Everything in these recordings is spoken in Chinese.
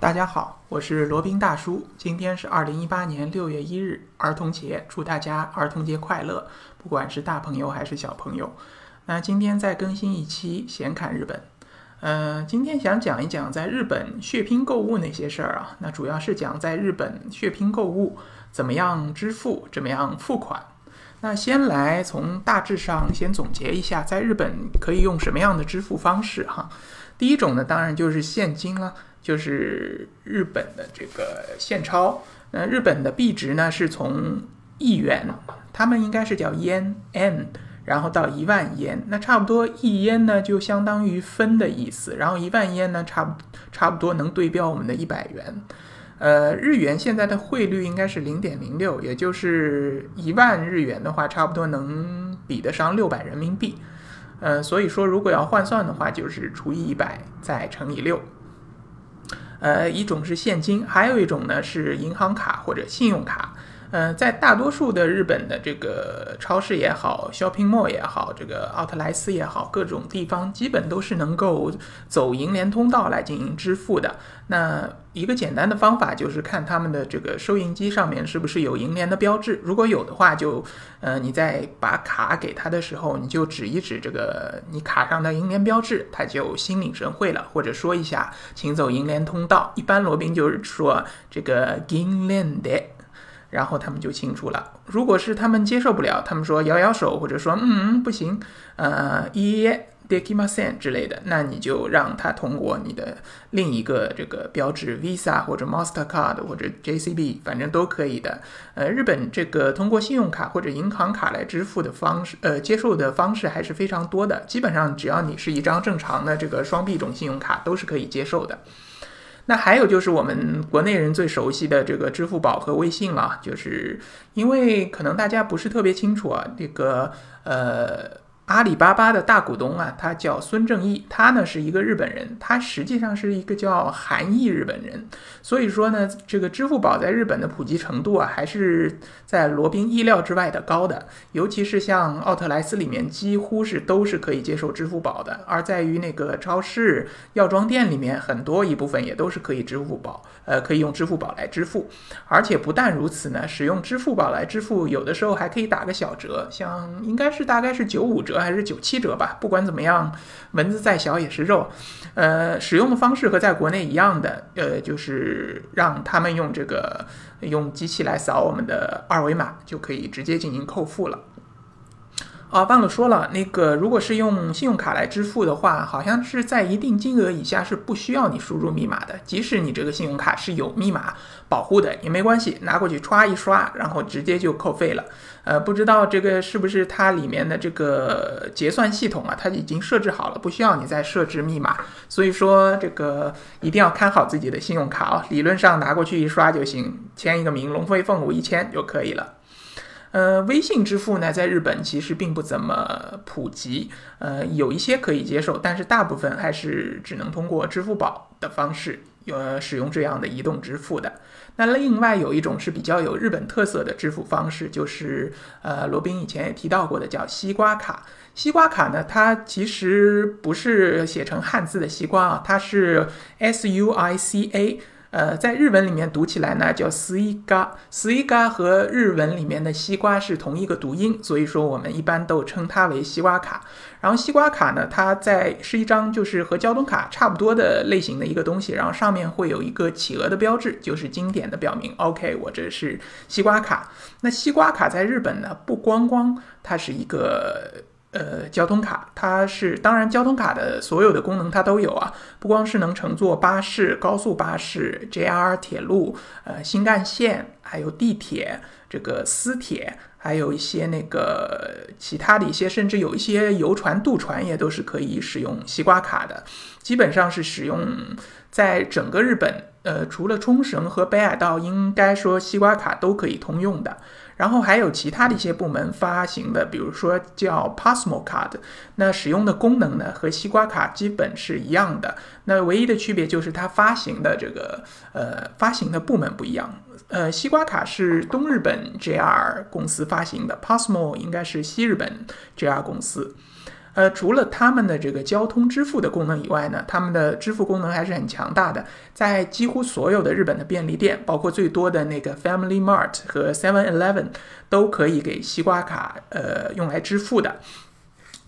大家好，我是罗宾大叔。今天是二零一八年六月一日，儿童节，祝大家儿童节快乐！不管是大朋友还是小朋友。那今天再更新一期闲侃日本。嗯，今天想讲一讲在日本血拼购物那些事儿啊。那主要是讲在日本血拼购物怎么样支付，怎么样付款。那先来从大致上先总结一下，在日本可以用什么样的支付方式哈。第一种呢，当然就是现金了。就是日本的这个现钞，那日本的币值呢是从一元，他们应该是叫 yen n，然后到一万 yen，那差不多一 yen 呢就相当于分的意思，然后一万 yen 呢差不差不多能对标我们的一百元，呃，日元现在的汇率应该是零点零六，也就是一万日元的话，差不多能比得上六百人民币，呃，所以说如果要换算的话，就是除以一百再乘以六。呃，一种是现金，还有一种呢是银行卡或者信用卡。呃，在大多数的日本的这个超市也好，shopping mall 也好，这个奥特莱斯也好，各种地方基本都是能够走银联通道来进行支付的。那一个简单的方法就是看他们的这个收银机上面是不是有银联的标志，如果有的话，就呃你在把卡给他的时候，你就指一指这个你卡上的银联标志，他就心领神会了，或者说一下请走银联通道。一般罗宾就是说这个银联的。然后他们就清楚了。如果是他们接受不了，他们说摇摇手，或者说嗯不行，呃一 dekimasen 之类的，那你就让他通过你的另一个这个标志 Visa 或者 Mastercard 或者 JCB，反正都可以的。呃，日本这个通过信用卡或者银行卡来支付的方式，呃，接受的方式还是非常多的。基本上只要你是一张正常的这个双币种信用卡，都是可以接受的。那还有就是我们国内人最熟悉的这个支付宝和微信了，就是因为可能大家不是特别清楚啊，这个呃。阿里巴巴的大股东啊，他叫孙正义，他呢是一个日本人，他实际上是一个叫韩裔日本人，所以说呢，这个支付宝在日本的普及程度啊，还是在罗宾意料之外的高的，尤其是像奥特莱斯里面，几乎是都是可以接受支付宝的，而在于那个超市、药妆店里面，很多一部分也都是可以支付宝，呃，可以用支付宝来支付，而且不但如此呢，使用支付宝来支付，有的时候还可以打个小折，像应该是大概是九五折。还是九七折吧，不管怎么样，蚊子再小也是肉。呃，使用的方式和在国内一样的，呃，就是让他们用这个用机器来扫我们的二维码，就可以直接进行扣付了。啊，忘了说了，那个如果是用信用卡来支付的话，好像是在一定金额以下是不需要你输入密码的，即使你这个信用卡是有密码保护的也没关系，拿过去歘一刷，然后直接就扣费了。呃，不知道这个是不是它里面的这个结算系统啊，它已经设置好了，不需要你再设置密码，所以说这个一定要看好自己的信用卡啊，理论上拿过去一刷就行，签一个名，龙飞凤舞一签就可以了。呃，微信支付呢，在日本其实并不怎么普及，呃，有一些可以接受，但是大部分还是只能通过支付宝的方式，呃，使用这样的移动支付的。那另外有一种是比较有日本特色的支付方式，就是呃，罗宾以前也提到过的，叫西瓜卡。西瓜卡呢，它其实不是写成汉字的西瓜啊，它是 S U I C A。呃，在日文里面读起来呢，叫斯伊嘎，斯伊嘎和日文里面的西瓜是同一个读音，所以说我们一般都称它为西瓜卡。然后西瓜卡呢，它在是一张就是和交通卡差不多的类型的一个东西，然后上面会有一个企鹅的标志，就是经典的表明，OK，我这是西瓜卡。那西瓜卡在日本呢，不光光它是一个。呃，交通卡它是当然，交通卡的所有的功能它都有啊，不光是能乘坐巴士、高速巴士、JR 铁路、呃新干线，还有地铁、这个私铁，还有一些那个其他的一些，甚至有一些游船、渡船也都是可以使用西瓜卡的。基本上是使用在整个日本，呃，除了冲绳和北海道，应该说西瓜卡都可以通用的。然后还有其他的一些部门发行的，比如说叫 Passmo Card，那使用的功能呢和西瓜卡基本是一样的，那唯一的区别就是它发行的这个呃发行的部门不一样，呃西瓜卡是东日本 JR 公司发行的，Passmo 应该是西日本 JR 公司。呃，除了他们的这个交通支付的功能以外呢，他们的支付功能还是很强大的，在几乎所有的日本的便利店，包括最多的那个 Family Mart 和 Seven Eleven，都可以给西瓜卡呃用来支付的。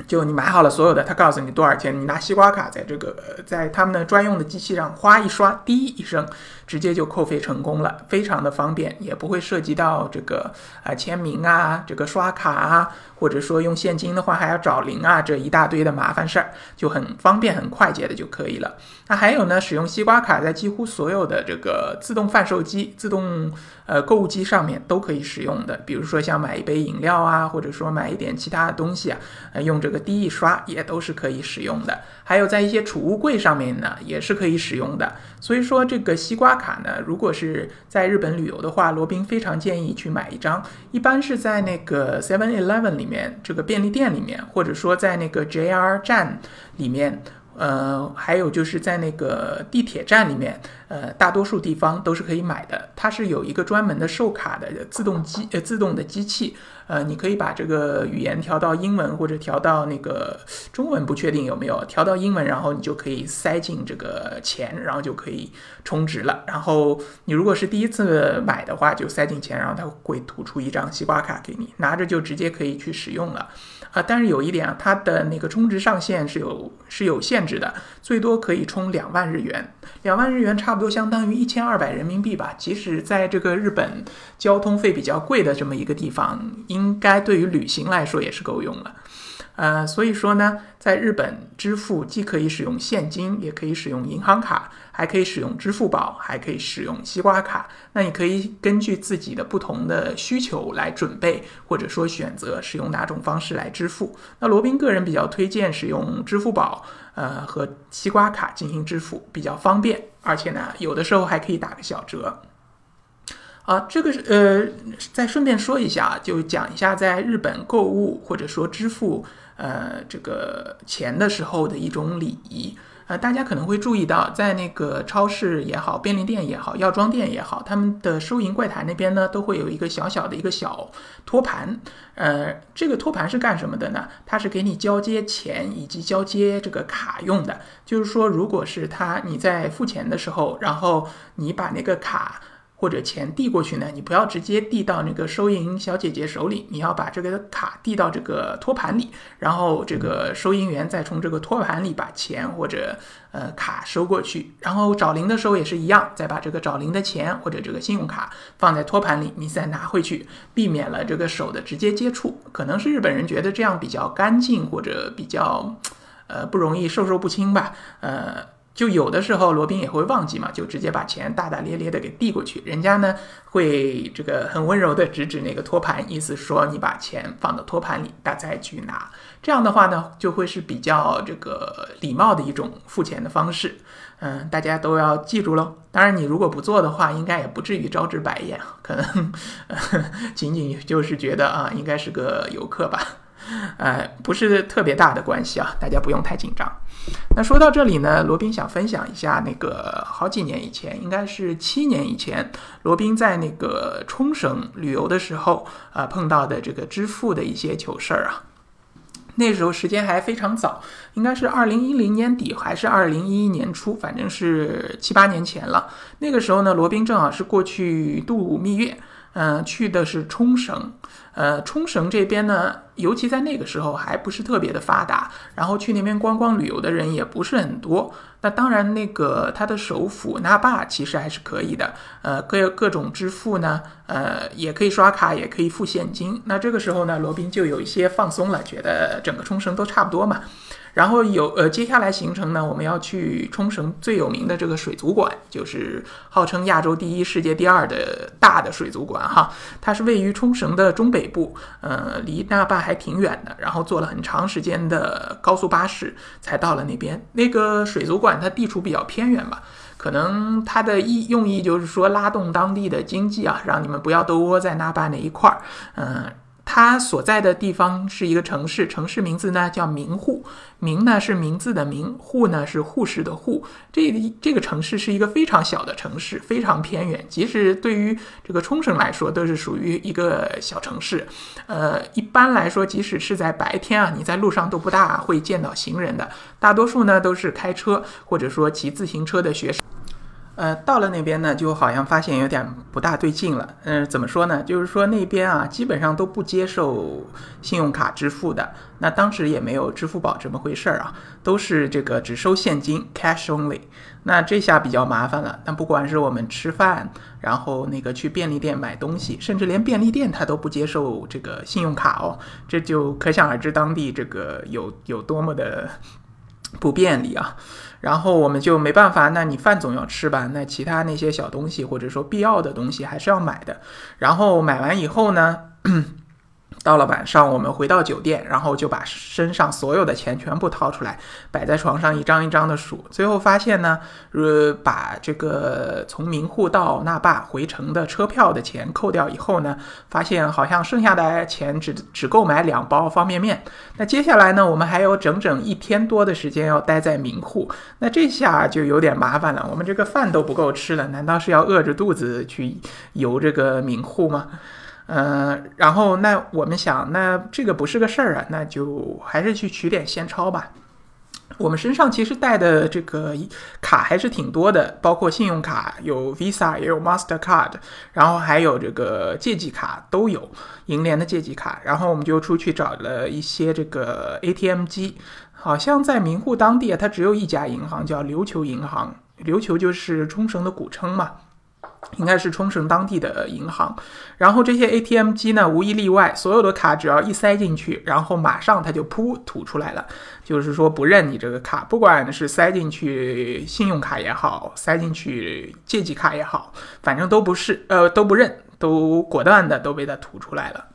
就你买好了所有的，他告诉你多少钱，你拿西瓜卡在这个在他们的专用的机器上哗一刷，滴一声，直接就扣费成功了，非常的方便，也不会涉及到这个啊签名啊，这个刷卡啊，或者说用现金的话还要找零啊，这一大堆的麻烦事儿，就很方便很快捷的就可以了。那还有呢，使用西瓜卡在几乎所有的这个自动贩售机、自动呃购物机上面都可以使用的，比如说像买一杯饮料啊，或者说买一点其他的东西啊，呃用这个个低一刷也都是可以使用的。还有在一些储物柜上面呢，也是可以使用的。所以说这个西瓜卡呢，如果是在日本旅游的话，罗宾非常建议去买一张。一般是在那个 Seven Eleven 里面，这个便利店里面，或者说在那个 JR 站里面。呃，还有就是在那个地铁站里面，呃，大多数地方都是可以买的。它是有一个专门的售卡的自动机，呃，自动的机器。呃，你可以把这个语言调到英文或者调到那个中文，不确定有没有调到英文，然后你就可以塞进这个钱，然后就可以充值了。然后你如果是第一次买的话，就塞进钱，然后它会吐出一张西瓜卡给你，拿着就直接可以去使用了。啊，但是有一点啊，它的那个充值上限是有是有限制的，最多可以充两万日元，两万日元差不多相当于一千二百人民币吧。即使在这个日本交通费比较贵的这么一个地方，应该对于旅行来说也是够用了。呃，所以说呢，在日本支付既可以使用现金，也可以使用银行卡，还可以使用支付宝，还可以使用西瓜卡。那你可以根据自己的不同的需求来准备，或者说选择使用哪种方式来支付。那罗宾个人比较推荐使用支付宝，呃和西瓜卡进行支付，比较方便，而且呢，有的时候还可以打个小折。啊，这个是呃，再顺便说一下，就讲一下在日本购物或者说支付呃这个钱的时候的一种礼仪。呃，大家可能会注意到，在那个超市也好，便利店也好，药妆店也好，他们的收银柜台那边呢，都会有一个小小的一个小托盘。呃，这个托盘是干什么的呢？它是给你交接钱以及交接这个卡用的。就是说，如果是他你在付钱的时候，然后你把那个卡。或者钱递过去呢，你不要直接递到那个收银小姐姐手里，你要把这个卡递到这个托盘里，然后这个收银员再从这个托盘里把钱或者呃卡收过去，然后找零的时候也是一样，再把这个找零的钱或者这个信用卡放在托盘里，你再拿回去，避免了这个手的直接接触。可能是日本人觉得这样比较干净或者比较呃不容易授受不亲吧，呃。就有的时候罗宾也会忘记嘛，就直接把钱大大咧咧的给递过去，人家呢会这个很温柔的指指那个托盘，意思说你把钱放到托盘里，大家再去拿。这样的话呢，就会是比较这个礼貌的一种付钱的方式。嗯，大家都要记住喽。当然，你如果不做的话，应该也不至于招致白眼，可能 仅仅就是觉得啊，应该是个游客吧。呃，不是特别大的关系啊，大家不用太紧张。那说到这里呢，罗宾想分享一下那个好几年以前，应该是七年以前，罗宾在那个冲绳旅游的时候啊碰到的这个支付的一些糗事儿啊。那时候时间还非常早，应该是二零一零年底还是二零一一年初，反正是七八年前了。那个时候呢，罗宾正好是过去度蜜月。嗯，去的是冲绳，呃，冲绳这边呢，尤其在那个时候还不是特别的发达，然后去那边观光旅游的人也不是很多。那当然，那个它的首府那霸其实还是可以的，呃，各各种支付呢，呃，也可以刷卡，也可以付现金。那这个时候呢，罗宾就有一些放松了，觉得整个冲绳都差不多嘛。然后有呃，接下来行程呢，我们要去冲绳最有名的这个水族馆，就是号称亚洲第一、世界第二的大的水族馆哈。它是位于冲绳的中北部，呃，离那霸还挺远的。然后坐了很长时间的高速巴士才到了那边。那个水族馆它地处比较偏远吧，可能它的意用意就是说拉动当地的经济啊，让你们不要都窝在那霸那一块儿，嗯。它所在的地方是一个城市，城市名字呢叫名户，名呢是名字的名，户呢是护士的护。这这个城市是一个非常小的城市，非常偏远，即使对于这个冲绳来说，都是属于一个小城市。呃，一般来说，即使是在白天啊，你在路上都不大会见到行人的，大多数呢都是开车或者说骑自行车的学生。呃，到了那边呢，就好像发现有点不大对劲了。嗯，怎么说呢？就是说那边啊，基本上都不接受信用卡支付的。那当时也没有支付宝这么回事儿啊，都是这个只收现金，cash only。那这下比较麻烦了。但不管是我们吃饭，然后那个去便利店买东西，甚至连便利店它都不接受这个信用卡哦，这就可想而知当地这个有有多么的不便利啊。然后我们就没办法，那你饭总要吃吧？那其他那些小东西或者说必要的东西还是要买的。然后买完以后呢？到了晚上，我们回到酒店，然后就把身上所有的钱全部掏出来，摆在床上一张一张的数。最后发现呢，呃，把这个从名户到那霸回程的车票的钱扣掉以后呢，发现好像剩下的钱只只够买两包方便面。那接下来呢，我们还有整整一天多的时间要待在名户，那这下就有点麻烦了。我们这个饭都不够吃了，难道是要饿着肚子去游这个名户吗？嗯，然后那我们想，那这个不是个事儿啊，那就还是去取点现钞吧。我们身上其实带的这个卡还是挺多的，包括信用卡，有 Visa 也有 Mastercard，然后还有这个借记卡都有，银联的借记卡。然后我们就出去找了一些这个 ATM 机，好像在名护当地啊，它只有一家银行叫琉球银行，琉球就是冲绳的古称嘛。应该是冲绳当地的银行，然后这些 ATM 机呢，无一例外，所有的卡只要一塞进去，然后马上它就噗吐出来了，就是说不认你这个卡，不管是塞进去信用卡也好，塞进去借记卡也好，反正都不是，呃，都不认，都果断的都被它吐出来了。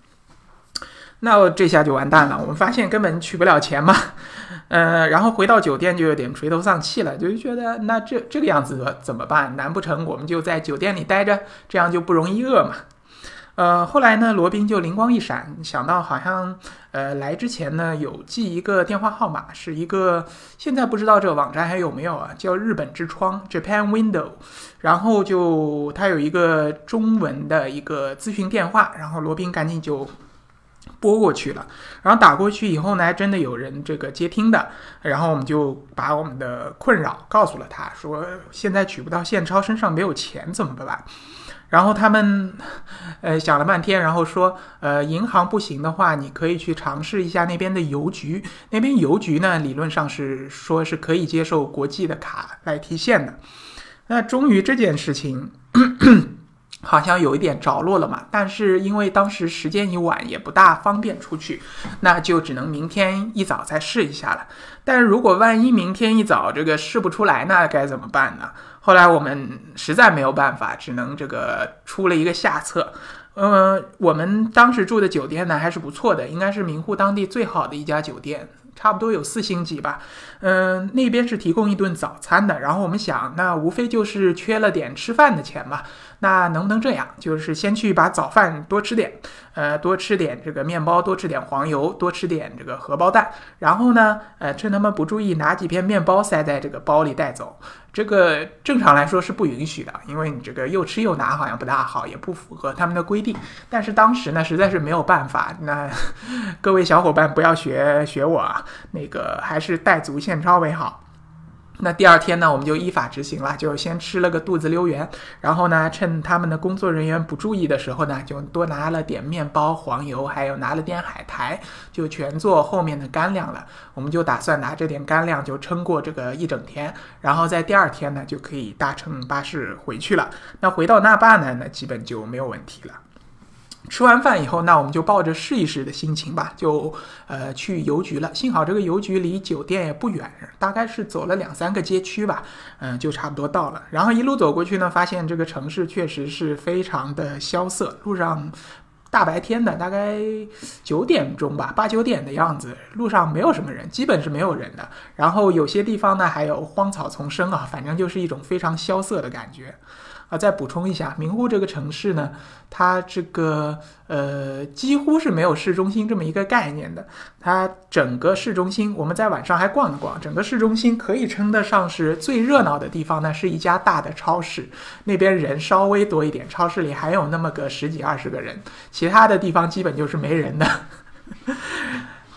那这下就完蛋了，我们发现根本取不了钱嘛。呃，然后回到酒店就有点垂头丧气了，就觉得那这这个样子怎么办？难不成我们就在酒店里待着，这样就不容易饿嘛？呃，后来呢，罗宾就灵光一闪，想到好像呃来之前呢有记一个电话号码，是一个现在不知道这个网站还有没有啊，叫日本之窗 （Japan Window），然后就它有一个中文的一个咨询电话，然后罗宾赶紧就。拨过去了，然后打过去以后呢，还真的有人这个接听的，然后我们就把我们的困扰告诉了他，说现在取不到现钞，身上没有钱怎么办？然后他们呃想了半天，然后说，呃，银行不行的话，你可以去尝试一下那边的邮局，那边邮局呢理论上是说是可以接受国际的卡来提现的。那终于这件事情。好像有一点着落了嘛，但是因为当时时间已晚，也不大方便出去，那就只能明天一早再试一下了。但如果万一明天一早这个试不出来，那该怎么办呢？后来我们实在没有办法，只能这个出了一个下策。嗯，我们当时住的酒店呢还是不错的，应该是名护当地最好的一家酒店。差不多有四星级吧，嗯，那边是提供一顿早餐的。然后我们想，那无非就是缺了点吃饭的钱嘛。那能不能这样？就是先去把早饭多吃点，呃，多吃点这个面包，多吃点黄油，多吃点这个荷包蛋。然后呢，呃，趁他们不注意，拿几片面包塞在这个包里带走。这个正常来说是不允许的，因为你这个又吃又拿好像不大好，也不符合他们的规定。但是当时呢，实在是没有办法。那 各位小伙伴不要学学我啊，那个还是带足现钞为好。那第二天呢，我们就依法执行了，就先吃了个肚子溜圆，然后呢，趁他们的工作人员不注意的时候呢，就多拿了点面包、黄油，还有拿了点海苔，就全做后面的干粮了。我们就打算拿这点干粮就撑过这个一整天，然后在第二天呢，就可以搭乘巴士回去了。那回到那霸呢，那基本就没有问题了。吃完饭以后，那我们就抱着试一试的心情吧，就呃去邮局了。幸好这个邮局离酒店也不远，大概是走了两三个街区吧，嗯，就差不多到了。然后一路走过去呢，发现这个城市确实是非常的萧瑟，路上大白天的，大概九点钟吧，八九点的样子，路上没有什么人，基本是没有人的。然后有些地方呢还有荒草丛生啊，反正就是一种非常萧瑟的感觉。啊，再补充一下，名护这个城市呢，它这个呃几乎是没有市中心这么一个概念的。它整个市中心，我们在晚上还逛了逛，整个市中心可以称得上是最热闹的地方呢，是一家大的超市，那边人稍微多一点，超市里还有那么个十几二十个人，其他的地方基本就是没人的。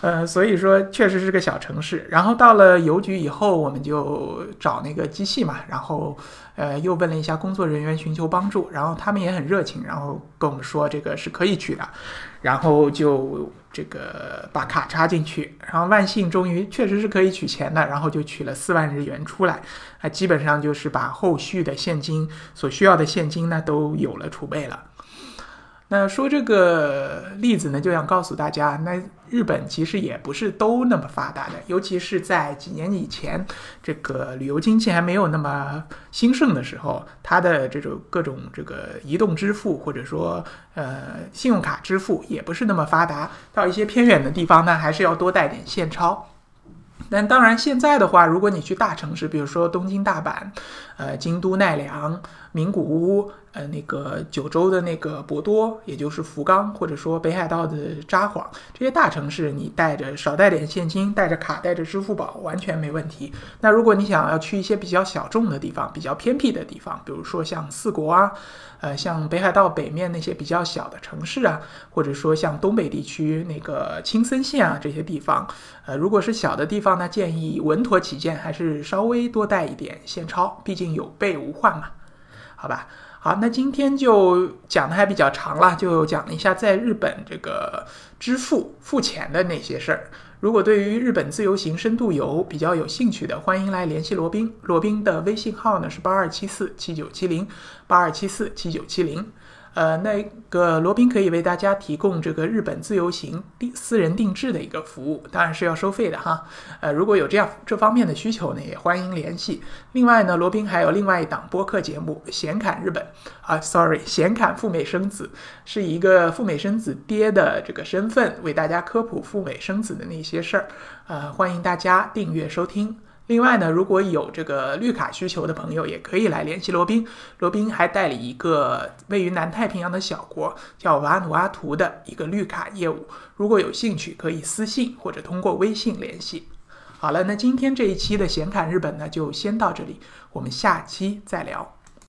呃，所以说确实是个小城市。然后到了邮局以后，我们就找那个机器嘛，然后呃又问了一下工作人员寻求帮助，然后他们也很热情，然后跟我们说这个是可以取的，然后就这个把卡插进去，然后万幸终于确实是可以取钱的，然后就取了四万日元出来，啊，基本上就是把后续的现金所需要的现金呢都有了储备了。那说这个例子呢，就想告诉大家，那日本其实也不是都那么发达的，尤其是在几年以前，这个旅游经济还没有那么兴盛的时候，它的这种各种这个移动支付或者说呃信用卡支付也不是那么发达，到一些偏远的地方呢，还是要多带点现钞。但当然，现在的话，如果你去大城市，比如说东京、大阪，呃，京都、奈良、名古屋，呃，那个九州的那个博多，也就是福冈，或者说北海道的札幌，这些大城市，你带着少带点现金，带着卡，带着支付宝，完全没问题。那如果你想要去一些比较小众的地方，比较偏僻的地方，比如说像四国啊。呃，像北海道北面那些比较小的城市啊，或者说像东北地区那个青森县啊这些地方，呃，如果是小的地方呢，建议稳妥起见，还是稍微多带一点现钞，毕竟有备无患嘛。好吧，好，那今天就讲的还比较长了，就讲了一下在日本这个支付付钱的那些事儿。如果对于日本自由行深度游比较有兴趣的，欢迎来联系罗宾。罗宾的微信号呢是八二七四七九七零八二七四七九七零。呃，那个罗宾可以为大家提供这个日本自由行定私人定制的一个服务，当然是要收费的哈。呃，如果有这样这方面的需求呢，也欢迎联系。另外呢，罗宾还有另外一档播客节目《闲侃日本》啊，sorry，闲侃赴美生子，是一个赴美生子爹的这个身份为大家科普赴美生子的那些事儿。呃，欢迎大家订阅收听。另外呢，如果有这个绿卡需求的朋友，也可以来联系罗宾。罗宾还代理一个位于南太平洋的小国叫瓦努阿图的一个绿卡业务。如果有兴趣，可以私信或者通过微信联系。好了，那今天这一期的闲侃日本呢，就先到这里，我们下期再聊。